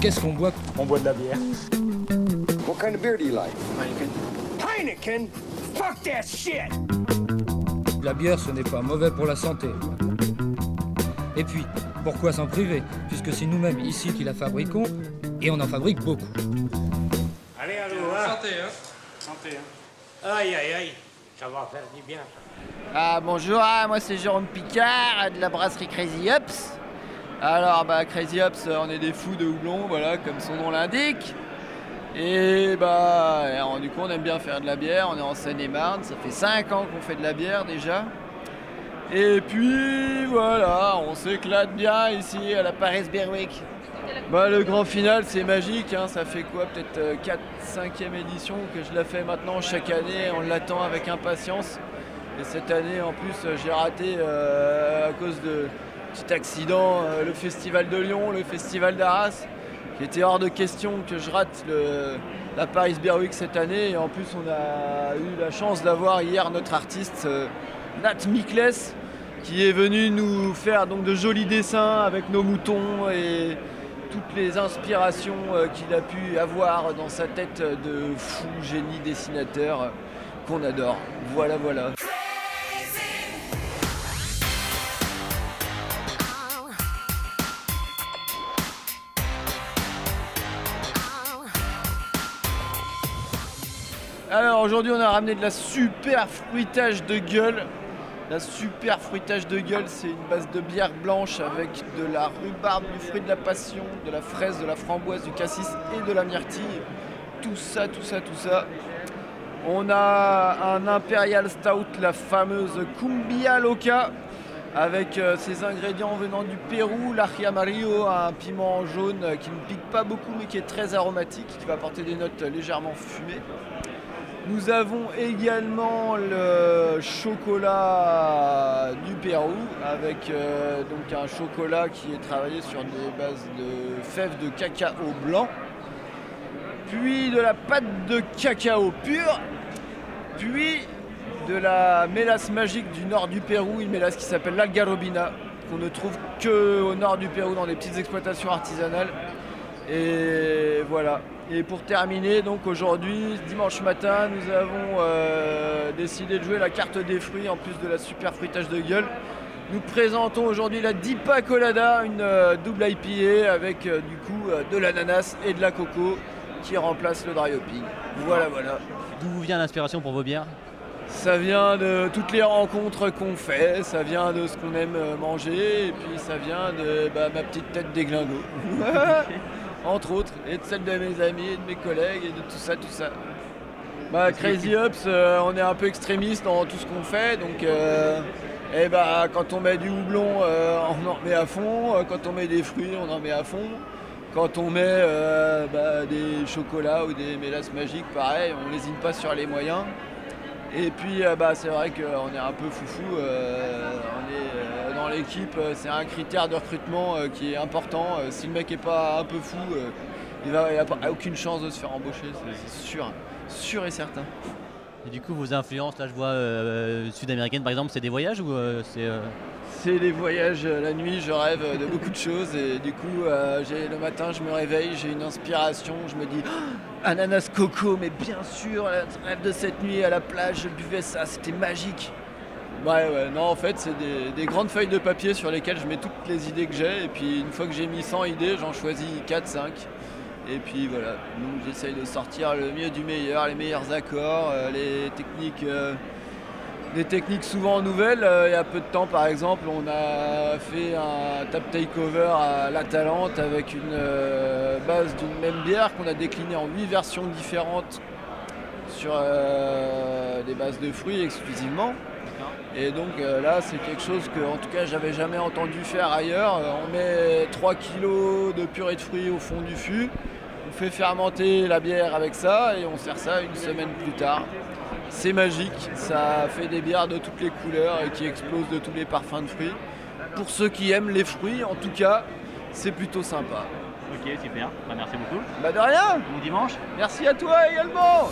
Qu'est-ce qu'on boit? On boit de la bière. What kind of beer do you like? Heineken? Fuck that shit! La bière, ce n'est pas mauvais pour la santé. Et puis, pourquoi s'en priver? Puisque c'est nous-mêmes ici qui la fabriquons, et on en fabrique beaucoup. Allez, allô, Santé, hein Santé, hein Aïe, aïe, aïe, ça va faire du bien. Ah bonjour, ah, moi c'est Jérôme Picard de la brasserie Crazy Ups. Alors bah Crazy Ups, euh, on est des fous de houblon, voilà, comme son nom l'indique. Et bah du coup on aime bien faire de la bière, on est en Seine-et-Marne, ça fait 5 ans qu'on fait de la bière déjà. Et puis voilà, on s'éclate bien ici à la Paris Beer Week. Bah le grand final c'est magique, hein, ça fait quoi peut-être 4 5e édition que je la fais maintenant chaque année, on l'attend avec impatience. Et cette année, en plus, euh, j'ai raté euh, à cause de petit accident euh, le festival de Lyon, le festival d'Arras, qui était hors de question que je rate la Paris Beer cette année. Et en plus, on a eu la chance d'avoir hier notre artiste euh, Nat Mikles, qui est venu nous faire donc de jolis dessins avec nos moutons et toutes les inspirations euh, qu'il a pu avoir dans sa tête de fou génie dessinateur qu'on adore. Voilà, voilà. Alors aujourd'hui on a ramené de la super fruitage de gueule. La super fruitage de gueule c'est une base de bière blanche avec de la rhubarbe, du fruit de la passion, de la fraise, de la framboise, du cassis et de la myrtille. Tout ça, tout ça, tout ça. On a un Imperial Stout, la fameuse Cumbia Loca, avec euh, ses ingrédients venant du Pérou, l'ají amarillo, un piment jaune qui ne pique pas beaucoup mais qui est très aromatique, qui va apporter des notes légèrement fumées. Nous avons également le chocolat du Pérou avec euh, un chocolat qui est travaillé sur des bases de fèves de cacao blanc, puis de la pâte de cacao pure, puis de la mélasse magique du nord du Pérou, une mélasse qui s'appelle l'algarobina, qu'on ne trouve que au nord du Pérou dans des petites exploitations artisanales. Et voilà. Et pour terminer, donc aujourd'hui, dimanche matin, nous avons euh, décidé de jouer la carte des fruits en plus de la super fruitage de gueule. Nous présentons aujourd'hui la Dipa Colada, une euh, double IPA avec euh, du coup euh, de l'ananas et de la coco qui remplace le dry hopping. Voilà, voilà. D'où vous vient l'inspiration pour vos bières? Ça vient de toutes les rencontres qu'on fait, ça vient de ce qu'on aime manger, et puis ça vient de bah, ma petite tête déglingo. Entre autres, et de celle de mes amis, et de mes collègues, et de tout ça, tout ça. Bah, Crazy Ups, euh, on est un peu extrémiste dans tout ce qu'on fait, donc euh, eh bah, quand on met du houblon, euh, on en met à fond, quand on met des fruits, on en met à fond. Quand on met bah, des chocolats ou des mélasses magiques, pareil, on n'hésite pas sur les moyens. Et puis bah, c'est vrai qu'on est un peu foufou, est euh, c'est un critère de recrutement euh, qui est important. Euh, si le mec est pas un peu fou, il n'a aucune chance de se faire embaucher, c'est sûr, sûr et certain. Et du coup, vos influences, là je vois euh, sud-américaines par exemple, c'est des voyages ou euh, c'est. euh, C'est les voyages la nuit, je rêve de beaucoup de choses et du coup le matin je me réveille, j'ai une inspiration, je me dis Ah, ananas coco, mais bien sûr, le rêve de cette nuit à la plage, je buvais ça, c'était magique. Ouais ouais, non en fait c'est des, des grandes feuilles de papier sur lesquelles je mets toutes les idées que j'ai et puis une fois que j'ai mis 100 idées, j'en choisis 4-5 et puis voilà, donc j'essaye de sortir le mieux du meilleur, les meilleurs accords, euh, les techniques euh, des techniques souvent nouvelles. Euh, il y a peu de temps, par exemple, on a fait un tap takeover à La Talente avec une euh, base d'une même bière qu'on a déclinée en 8 versions différentes sur euh, des bases de fruits exclusivement. Et donc euh, là, c'est quelque chose que, en tout cas, j'avais jamais entendu faire ailleurs. Euh, on met 3 kg de purée de fruits au fond du fût. On fait fermenter la bière avec ça et on sert ça une semaine plus tard. C'est magique, ça fait des bières de toutes les couleurs et qui explosent de tous les parfums de fruits. Pour ceux qui aiment les fruits, en tout cas, c'est plutôt sympa. Ok, super. Bah, merci beaucoup. Bah de rien Bon dimanche. Merci à toi également